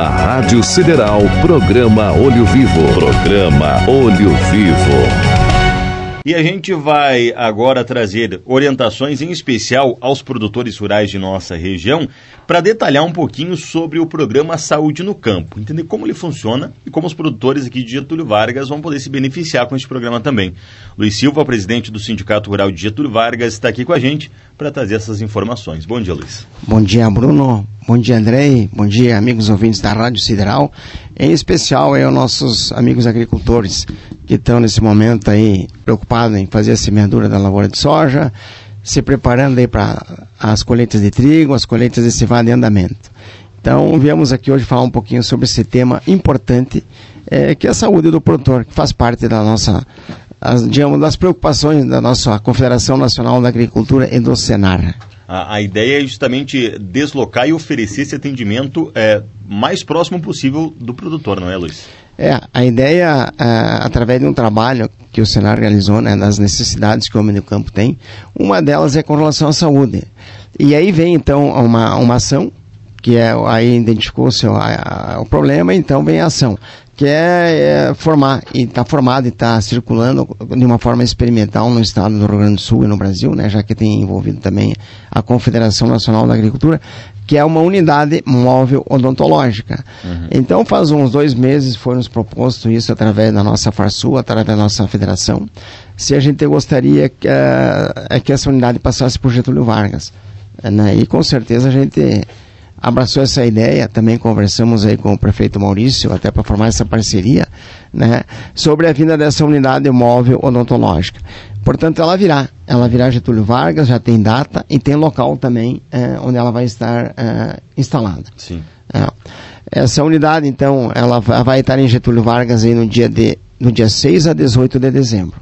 Na Rádio Sideral, programa Olho Vivo. Programa Olho Vivo. E a gente vai agora trazer orientações, em especial aos produtores rurais de nossa região, para detalhar um pouquinho sobre o programa Saúde no Campo, entender como ele funciona e como os produtores aqui de Getúlio Vargas vão poder se beneficiar com este programa também. Luiz Silva, presidente do Sindicato Rural de Getúlio Vargas, está aqui com a gente para trazer essas informações. Bom dia, Luiz. Bom dia, Bruno. Bom dia, Andrei. Bom dia, amigos ouvintes da Rádio Sideral. Em especial, aí, os nossos amigos agricultores que estão nesse momento aí preocupados em fazer a semeadura da lavoura de soja, se preparando aí para as colheitas de trigo, as colheitas de cevada em andamento. Então, viemos aqui hoje falar um pouquinho sobre esse tema importante, é, que é a saúde do produtor, que faz parte da nossa, as, digamos, das preocupações da nossa Confederação Nacional da Agricultura e do Senar. A, a ideia é justamente deslocar e oferecer esse atendimento é, mais próximo possível do produtor, não é, Luiz? É, a ideia, é, através de um trabalho que o Senar realizou, né, das necessidades que o homem do campo tem, uma delas é com relação à saúde. E aí vem, então, uma, uma ação, que é, aí identificou-se o, o problema, então vem a ação que é, é formar, e está formado e está circulando de uma forma experimental no estado do Rio Grande do Sul e no Brasil, né, já que tem envolvido também a Confederação Nacional da Agricultura, que é uma unidade móvel odontológica. Uhum. Então, faz uns dois meses foi nos proposto isso através da nossa Farsul, através da nossa federação, se a gente gostaria que, uh, que essa unidade passasse por Getúlio Vargas. Né, e com certeza a gente abraçou essa ideia, também conversamos aí com o prefeito Maurício, até para formar essa parceria, né, sobre a vinda dessa unidade móvel odontológica. Portanto, ela virá, ela virá Getúlio Vargas, já tem data e tem local também é, onde ela vai estar é, instalada. Sim. É. Essa unidade, então, ela vai estar em Getúlio Vargas aí no dia, de, no dia 6 a 18 de dezembro.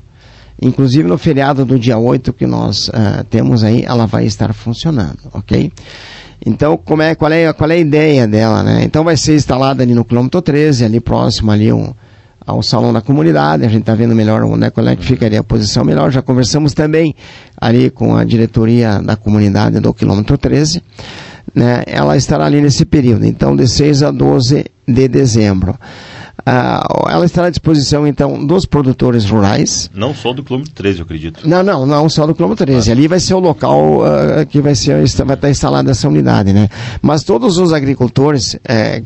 Inclusive no feriado do dia 8 que nós uh, temos aí, ela vai estar funcionando, ok? Então, como é, qual, é, qual é a ideia dela, né? Então vai ser instalada ali no quilômetro 13, ali próximo ali um, ao salão da comunidade, a gente está vendo melhor né, qual é que ficaria a posição melhor. Já conversamos também ali com a diretoria da comunidade do quilômetro 13. Né, ela estará ali nesse período, então de 6 a 12 de dezembro. Uh, ela estará à disposição, então, dos produtores rurais. Não só do quilômetro 13, eu acredito. Não, não, não só do quilômetro 13. Ah. Ali vai ser o local uh, que vai, ser, vai estar instalada essa unidade, né? Mas todos os agricultores uh,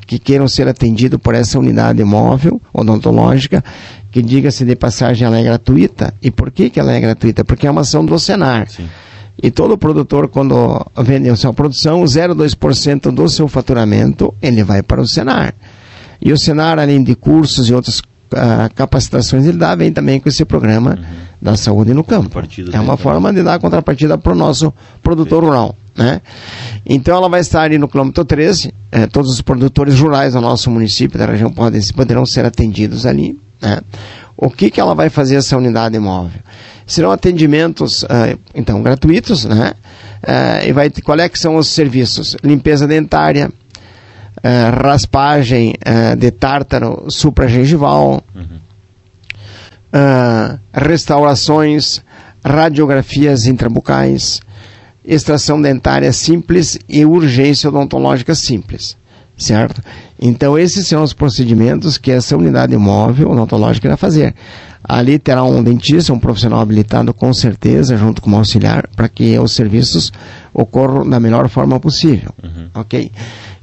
que queiram ser atendidos por essa unidade móvel, odontológica, que diga-se de passagem, ela é gratuita. E por que, que ela é gratuita? Porque é uma ação do Senar. Sim. E todo produtor, quando vende a sua produção, 0,2% do seu faturamento, ele vai para o Senar. E o Senar, além de cursos e outras uh, capacitações, ele dá, vem também com esse programa uhum. da saúde no campo. É uma forma de dar contrapartida para o nosso produtor rural. Né? Então ela vai estar ali no quilômetro 13, eh, todos os produtores rurais do nosso município, da região, podem, poderão ser atendidos ali. Né? O que, que ela vai fazer essa unidade móvel? Serão atendimentos, uh, então, gratuitos, né? Uh, e vai, qual é que são os serviços? Limpeza dentária, uh, raspagem uh, de tártaro supragengival, uhum. uh, restaurações, radiografias intrabucais, extração dentária simples e urgência odontológica simples, certo? Então esses são os procedimentos que essa unidade móvel odontológica irá fazer. Ali terá um dentista, um profissional habilitado com certeza, junto com um auxiliar, para que os serviços ocorram da melhor forma possível, uhum. ok?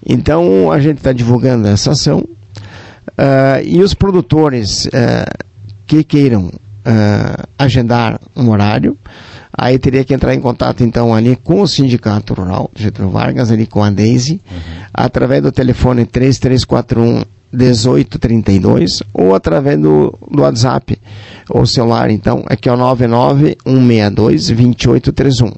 Então a gente está divulgando essa ação uh, e os produtores uh, que queiram uh, agendar um horário, aí teria que entrar em contato então ali com o Sindicato Rural Getúlio Vargas, ali com a Deise, uhum. através do telefone 3341 1832 ou através do, do WhatsApp ou celular, então, aqui é o 99 162 2831. Uh,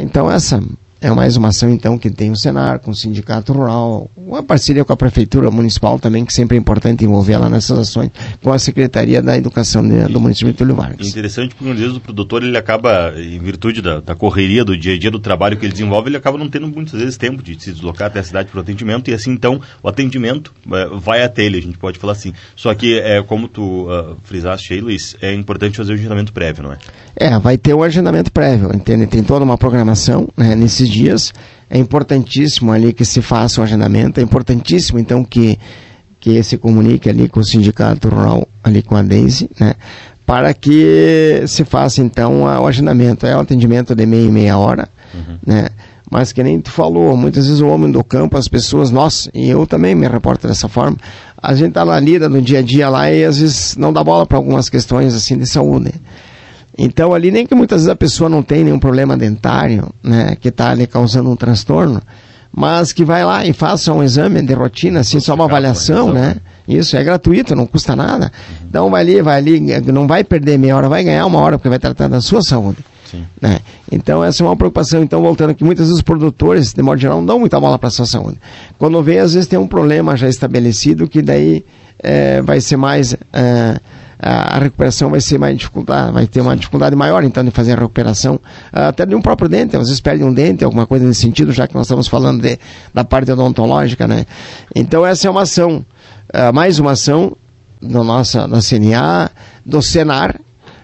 então essa é mais uma ação, então, que tem o Senar, com o Sindicato Rural, uma parceria com a Prefeitura Municipal também, que sempre é importante envolver lá nessas ações, com a Secretaria da Educação do município de Túlio Vargas. Interessante, porque às vezes o produtor, ele acaba, em virtude da, da, correria do dia a dia, do trabalho que ele desenvolve, ele acaba não tendo muitas vezes tempo de se deslocar até a cidade para o atendimento, e assim, então, o atendimento é, vai até ele, a gente pode falar assim. Só que, é, como tu uh, frisaste aí, Luiz, é importante fazer o agendamento prévio, não é? É, vai ter o agendamento prévio, entende? Tem toda uma programação né, nesses dias É importantíssimo ali que se faça o agendamento, é importantíssimo então que, que se comunique ali com o sindicato rural, ali com a Deise, né? Para que se faça então o agendamento. É o atendimento de meia e meia hora, uhum. né? Mas que nem tu falou, muitas vezes o homem do campo, as pessoas, nós, e eu também me reporto dessa forma, a gente tá na lida no dia a dia lá e às vezes não dá bola para algumas questões assim de saúde. Então ali nem que muitas vezes a pessoa não tem nenhum problema dentário, né, que está ali causando um transtorno, mas que vai lá e faça um exame de rotina, assim, só uma avaliação, né? Isso é gratuito, não custa nada. Então vai ali, vai ali, não vai perder meia hora, vai ganhar uma hora porque vai tratar da sua saúde. Né? Então essa é uma preocupação. Então voltando aqui, muitas vezes os produtores, de modo geral, não dão muita bola para a sua saúde. Quando vem, às vezes tem um problema já estabelecido que daí é, vai ser mais é, a recuperação vai ser mais dificuldade, vai ter uma dificuldade maior então de fazer a recuperação até de um próprio dente, às vezes perde um dente, alguma coisa nesse sentido, já que nós estamos falando de, da parte odontológica, né? Então essa é uma ação, uh, mais uma ação da nossa da CNA, do Senar,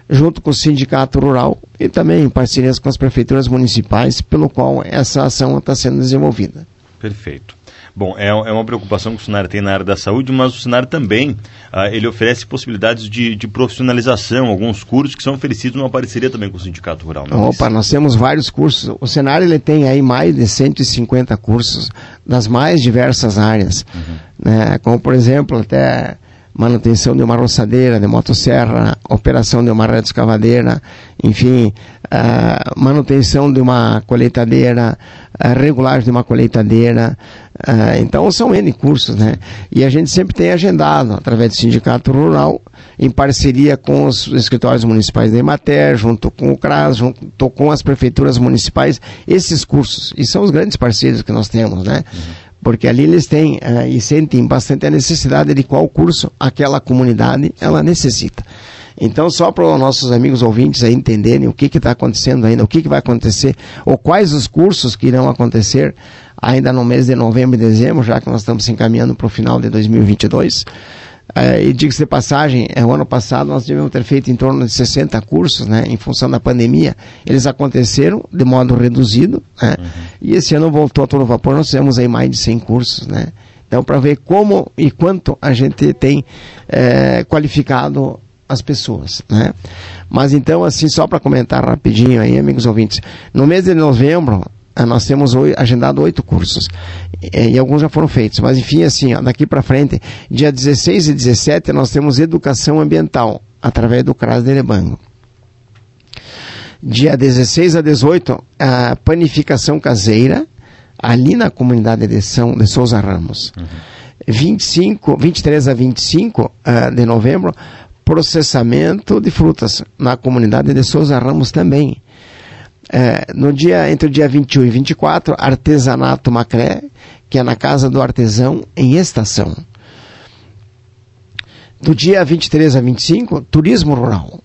junto com o Sindicato Rural e também em parcerias com as prefeituras municipais, pelo qual essa ação está sendo desenvolvida. Perfeito. Bom, é, é uma preocupação que o Sinar tem na área da saúde, mas o Sinar também ah, ele oferece possibilidades de, de, profissionalização, alguns cursos que são oferecidos numa parceria também com o Sindicato Rural. Não é Opa, nós temos vários cursos. O Senar ele tem aí mais de 150 cursos das mais diversas áreas, uhum. né? como por exemplo até manutenção de uma roçadeira, de motosserra, operação de uma rede escavadeira, enfim, uh, manutenção de uma colheitadeira, uh, regulagem de uma colheitadeira. Uh, então são N cursos, né? E a gente sempre tem agendado, através do Sindicato Rural, em parceria com os escritórios municipais da Emater, junto com o CRAS, junto com as prefeituras municipais, esses cursos. E são os grandes parceiros que nós temos, né? Uhum porque ali eles têm uh, e sentem bastante a necessidade de qual curso aquela comunidade ela necessita. Então, só para os nossos amigos ouvintes aí entenderem o que está acontecendo ainda, o que, que vai acontecer, ou quais os cursos que irão acontecer ainda no mês de novembro e dezembro, já que nós estamos se encaminhando para o final de 2022. É, e diga-se de passagem, é, o ano passado nós devemos ter feito em torno de 60 cursos, né, em função da pandemia. Eles aconteceram de modo reduzido, né, uhum. e esse ano voltou a todo vapor, nós fizemos aí mais de 100 cursos, né. Então, para ver como e quanto a gente tem é, qualificado as pessoas, né. Mas então, assim, só para comentar rapidinho aí, amigos ouvintes, no mês de novembro, nós temos agendado oito cursos e, alguns já foram feitos, mas enfim, assim, ó, daqui para frente, dia 16 e 17 nós temos educação ambiental através do CRAS de Erebango. Dia 16 a 18, a panificação caseira, ali na comunidade de, São, de Souza Ramos. Uhum. 25, 23 a 25 uh, ah, de novembro, processamento de frutas na comunidade de Souza Ramos também. É, no dia, entre o dia 21 e 24, artesanato Macré, que é na Casa do Artesão, em estação. Do dia 23 a 25, turismo rural.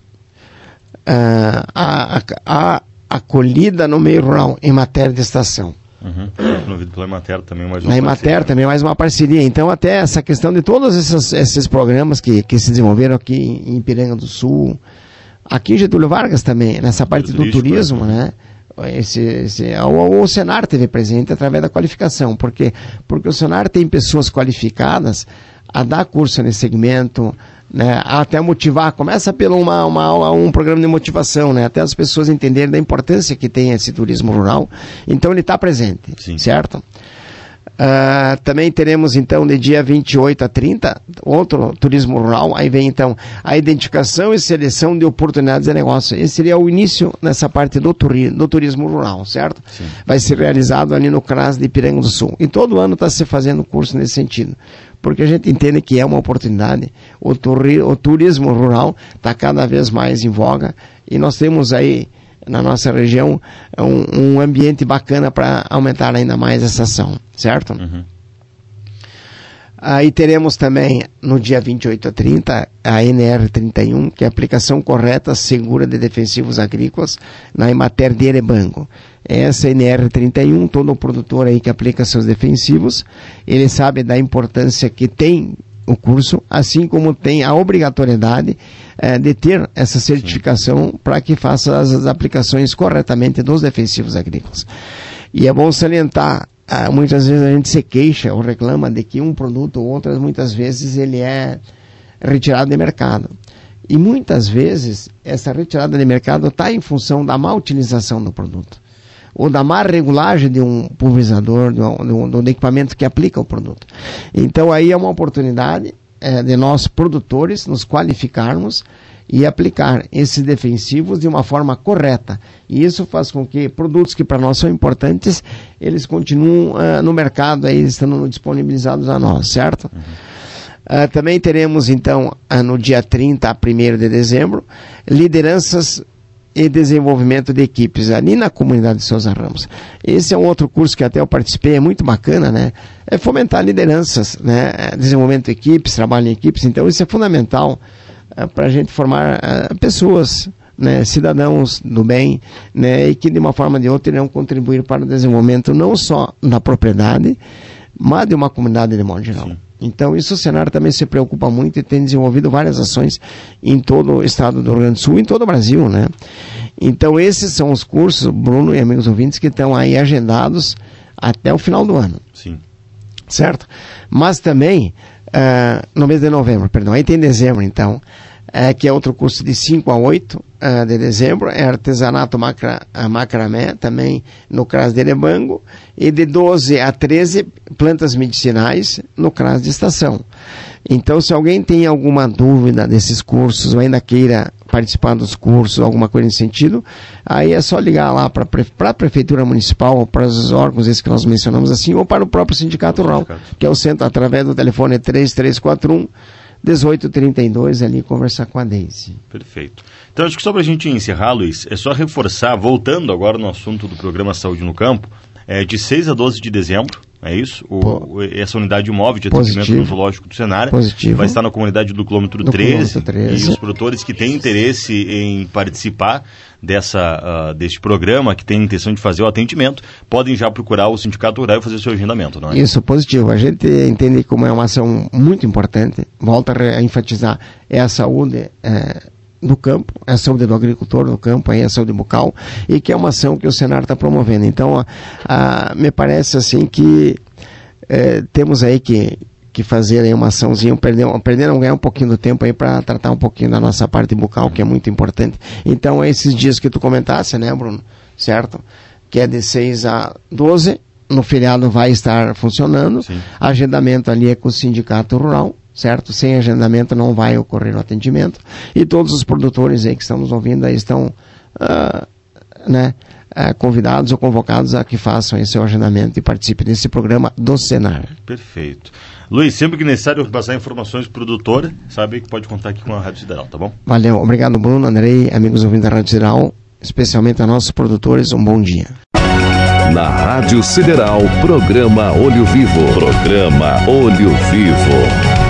Uh, a, a, a, acolhida no meio rural, em matéria de estação. Uhum. Promovido pela Emater também mais uma Na Emater também mais uma parceria. Então até essa questão de todos esses, esses programas que, que se desenvolveram aqui em Piranga do Sul, Aqui em Getúlio Vargas também, nessa parte do turismo, né? Esse, esse, o, o Senar teve presente através da qualificação, porque porque o Senar tem pessoas qualificadas a dar curso nesse segmento, né, até motivar, começa pelo uma, uma aula, um programa de motivação, né, até as pessoas entenderem da importância que tem esse turismo rural. Então ele está presente, Sim. certo? Uh, também teremos então de dia 28 a 30 outro turismo rural. Aí vem então a identificação e seleção de oportunidades de negócio. Esse seria o início nessa parte do, turi do turismo rural, certo? Sim. Vai ser realizado ali no CRAS de Ipiranga do Sul. E todo ano está se fazendo curso nesse sentido. Porque a gente entende que é uma oportunidade. O, o turismo rural está cada vez mais em voga. E nós temos aí na nossa região um, um ambiente bacana para aumentar ainda mais essa ação, certo? Uhum. Aí teremos também no dia 28 a 30 a NR31, que é a aplicação correta, segura de defensivos agrícolas na Emater de Erebango. Essa NR31, todo produtor aí que aplica seus defensivos, ele sabe da importância que tem o curso, assim como tem a obrigatoriedade é, de ter essa certificação para que faça as, as, aplicações corretamente dos defensivos agrícolas. E é bom salientar, ah, muitas vezes a gente se queixa ou reclama de que um produto ou outras, muitas vezes ele é retirado de mercado. E muitas vezes essa retirada de mercado está em função da má utilização do produto ou da má regulagem de um pulverizador, de um, de um, equipamento que aplica o produto. Então aí é uma oportunidade é, de nós produtores nos qualificarmos e aplicar esses defensivos de uma forma correta. E isso faz com que produtos que para nós são importantes, eles continuem uh, no mercado aí, estando disponibilizados a nós, certo? Uhum. Uh, também teremos então uh, no dia 30 a 1 de dezembro lideranças e desenvolvimento de equipes ali na comunidade de Souza Ramos. Esse é um outro curso que até eu participei, é muito bacana, né? É fomentar lideranças, né? Desenvolvimento de equipes, trabalho em equipes. Então isso é fundamental uh, para a gente formar uh, pessoas, né? Cidadãos do bem, né? E que de uma forma ou de outra irão contribuir para o desenvolvimento não só da propriedade, mas de uma comunidade de modo geral. Sim. Então, isso o Senar também se preocupa muito e tem desenvolvido várias ações em todo o estado do Rio Grande do Sul e em todo o Brasil, né? Então, esses são os cursos, Bruno e amigos ouvintes, que estão aí agendados até o final do ano. Sim. Certo? Mas também, uh, no mês de novembro, perdão, aí tem dezembro, então, é, que é outro curso de 5 a 8 uh, de dezembro, é artesanato macra, macramé, também no CRAS de Erebango, e de 12 a 13 plantas medicinais no CRAS de Estação. Então, se alguém tem alguma dúvida desses cursos, ou ainda queira participar dos cursos, alguma coisa nesse sentido, aí é só ligar lá para a Prefeitura Municipal, ou para os órgãos esses que nós mencionamos assim, ou para o próprio Sindicato Rural, que é o centro, através do telefone 3341 1832 ali conversar com a Deise. Perfeito. Então acho que só para a gente encerrar, Luiz, é só reforçar, voltando agora no assunto do programa Saúde no Campo, é de 6 a 12 de dezembro, é isso? O, essa unidade móvel de atendimento Positivo. no zoológico do Senar Positivo. vai estar na comunidade do quilômetro, 13, quilômetro 13. E os produtores que têm interesse em participar dessa, uh, deste programa, que tem intenção de fazer o atendimento, podem já procurar o Sindicato Rural e fazer o seu agendamento, não é? Isso, positivo. A gente entende como é uma ação muito importante, volta a enfatizar, é a saúde. É do campo, é a saúde do agricultor no campo, aí é a saúde bucal, e que é uma ação que o Senar está promovendo. Então, a, a, me parece assim que é, temos aí que, que fazer aí uma açãozinha, perder, perder não ganhar um pouquinho do tempo aí para tratar um pouquinho da nossa parte bucal, que é muito importante. Então, esses dias que tu comentasse, né, Bruno? Certo? Que é de 6 a 12, no feriado vai estar funcionando. Sim. Agendamento ali é com o Sindicato Rural certo? Sem agendamento não vai ocorrer o atendimento. E todos os produtores aí que estão nos ouvindo aí estão, uh, né, uh, convidados ou convocados a que façam esse agendamento e participem desse programa do Senar. Perfeito. Luiz, sempre que necessário passar informações pro produtor, sabe que pode contar aqui com a Rádio Sideral, tá bom? Valeu, obrigado Bruno, Andrei, amigos ouvintes da Rádio Sideral, especialmente a nossos produtores, um bom dia. Na Rádio Sideral, programa Olho Vivo. Programa Olho Vivo.